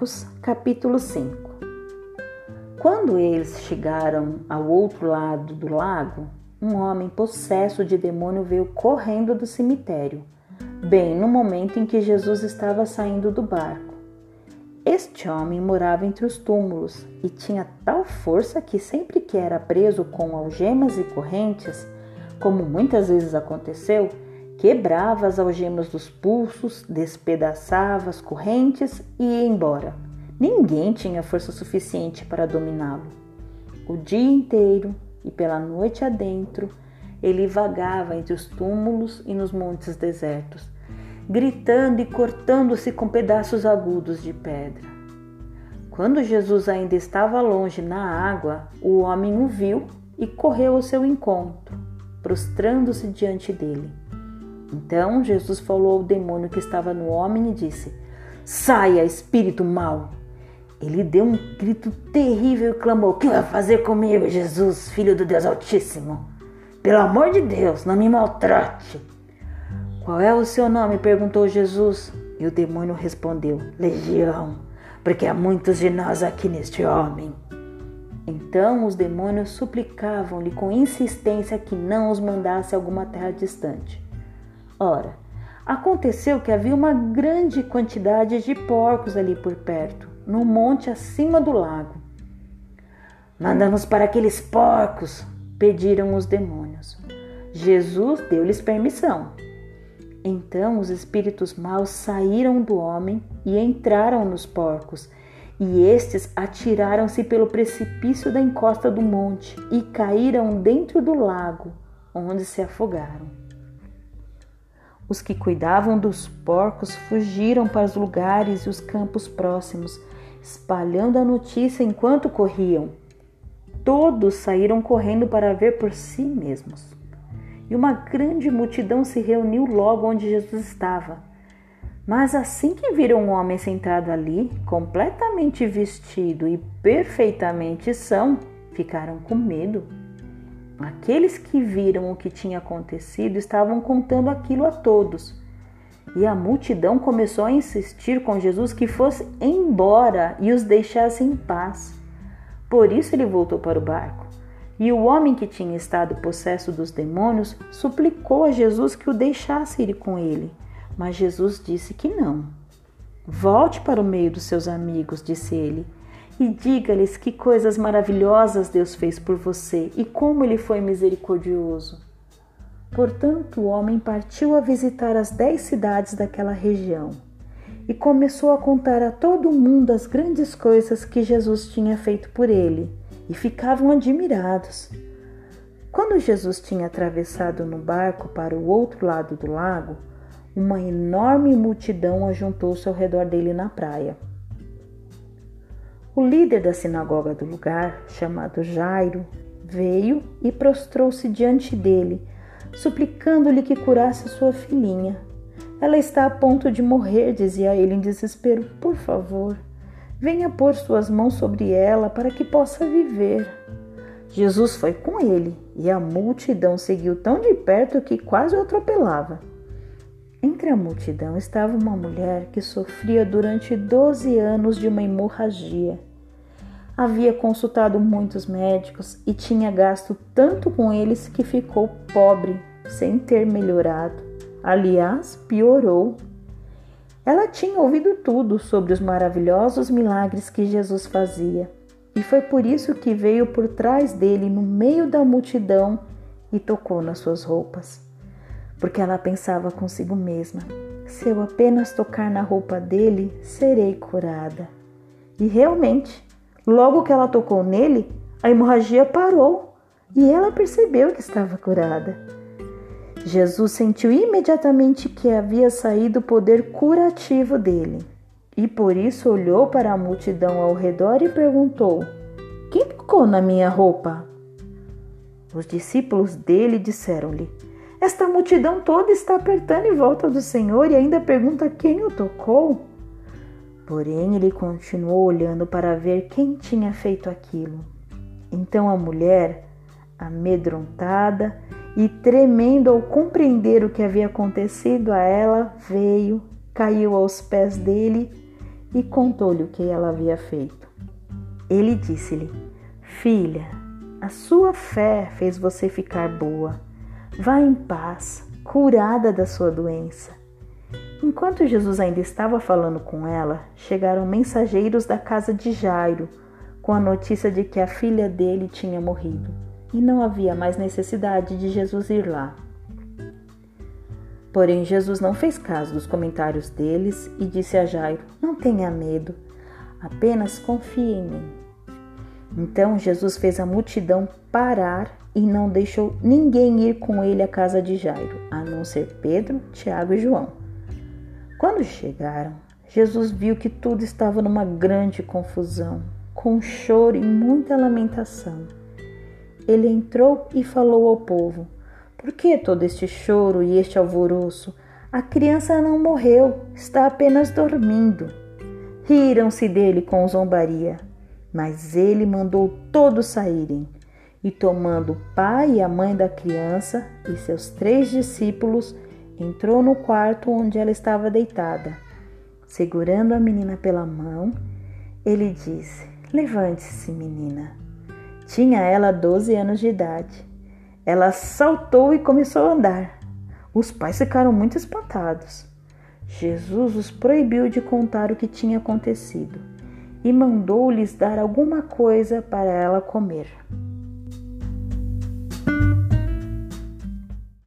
Marcos, capítulo 5 Quando eles chegaram ao outro lado do lago, um homem possesso de demônio veio correndo do cemitério, bem no momento em que Jesus estava saindo do barco. Este homem morava entre os túmulos e tinha tal força que sempre que era preso com algemas e correntes, como muitas vezes aconteceu, quebrava as algemas dos pulsos, despedaçava as correntes e ia embora. Ninguém tinha força suficiente para dominá-lo. O dia inteiro e pela noite adentro, ele vagava entre os túmulos e nos montes desertos, gritando e cortando-se com pedaços agudos de pedra. Quando Jesus ainda estava longe na água, o homem o viu e correu ao seu encontro, prostrando-se diante dele. Então Jesus falou ao demônio que estava no homem e disse: Saia, espírito mau! Ele deu um grito terrível e clamou: O que vai fazer comigo, Jesus, filho do Deus Altíssimo? Pelo amor de Deus, não me maltrate! Qual é o seu nome? perguntou Jesus. E o demônio respondeu: Legião, porque há muitos de nós aqui neste homem. Então os demônios suplicavam-lhe com insistência que não os mandasse a alguma terra distante. Ora, aconteceu que havia uma grande quantidade de porcos ali por perto, no monte acima do lago. Mandamos para aqueles porcos, pediram os demônios. Jesus deu-lhes permissão. Então os espíritos maus saíram do homem e entraram nos porcos, e estes atiraram-se pelo precipício da encosta do monte e caíram dentro do lago, onde se afogaram. Os que cuidavam dos porcos fugiram para os lugares e os campos próximos, espalhando a notícia enquanto corriam. Todos saíram correndo para ver por si mesmos. E uma grande multidão se reuniu logo onde Jesus estava. Mas assim que viram um homem sentado ali, completamente vestido e perfeitamente são, ficaram com medo. Aqueles que viram o que tinha acontecido estavam contando aquilo a todos. E a multidão começou a insistir com Jesus que fosse embora e os deixasse em paz. Por isso ele voltou para o barco. E o homem que tinha estado possesso dos demônios suplicou a Jesus que o deixasse ir com ele. Mas Jesus disse que não. Volte para o meio dos seus amigos, disse ele e diga-lhes que coisas maravilhosas Deus fez por você e como ele foi misericordioso. Portanto, o homem partiu a visitar as dez cidades daquela região e começou a contar a todo mundo as grandes coisas que Jesus tinha feito por ele, e ficavam admirados. Quando Jesus tinha atravessado no barco para o outro lado do lago, uma enorme multidão ajuntou-se ao redor dele na praia. O líder da sinagoga do lugar, chamado Jairo, veio e prostrou-se diante dele, suplicando-lhe que curasse sua filhinha. Ela está a ponto de morrer, dizia ele em desespero. Por favor, venha pôr suas mãos sobre ela para que possa viver. Jesus foi com ele e a multidão seguiu tão de perto que quase o atropelava. Entre a multidão estava uma mulher que sofria durante 12 anos de uma hemorragia. Havia consultado muitos médicos e tinha gasto tanto com eles que ficou pobre, sem ter melhorado. Aliás, piorou. Ela tinha ouvido tudo sobre os maravilhosos milagres que Jesus fazia, e foi por isso que veio por trás dele no meio da multidão e tocou nas suas roupas porque ela pensava consigo mesma: se eu apenas tocar na roupa dele, serei curada. E realmente, logo que ela tocou nele, a hemorragia parou e ela percebeu que estava curada. Jesus sentiu imediatamente que havia saído o poder curativo dele e por isso olhou para a multidão ao redor e perguntou: Quem tocou na minha roupa? Os discípulos dele disseram-lhe: esta multidão toda está apertando em volta do Senhor e ainda pergunta quem o tocou. Porém, ele continuou olhando para ver quem tinha feito aquilo. Então a mulher, amedrontada e tremendo ao compreender o que havia acontecido a ela, veio, caiu aos pés dele e contou-lhe o que ela havia feito. Ele disse-lhe: Filha, a sua fé fez você ficar boa. Vá em paz, curada da sua doença. Enquanto Jesus ainda estava falando com ela, chegaram mensageiros da casa de Jairo com a notícia de que a filha dele tinha morrido e não havia mais necessidade de Jesus ir lá. Porém, Jesus não fez caso dos comentários deles e disse a Jairo: Não tenha medo, apenas confie em mim. Então Jesus fez a multidão parar e não deixou ninguém ir com ele à casa de Jairo, a não ser Pedro, Tiago e João. Quando chegaram, Jesus viu que tudo estava numa grande confusão, com choro e muita lamentação. Ele entrou e falou ao povo: Por que todo este choro e este alvoroço? A criança não morreu, está apenas dormindo. Riram-se dele com zombaria, mas ele mandou todos saírem. E tomando o pai e a mãe da criança e seus três discípulos, entrou no quarto onde ela estava deitada. Segurando a menina pela mão, ele disse: Levante-se, menina. Tinha ela 12 anos de idade. Ela saltou e começou a andar. Os pais ficaram muito espantados. Jesus os proibiu de contar o que tinha acontecido e mandou-lhes dar alguma coisa para ela comer.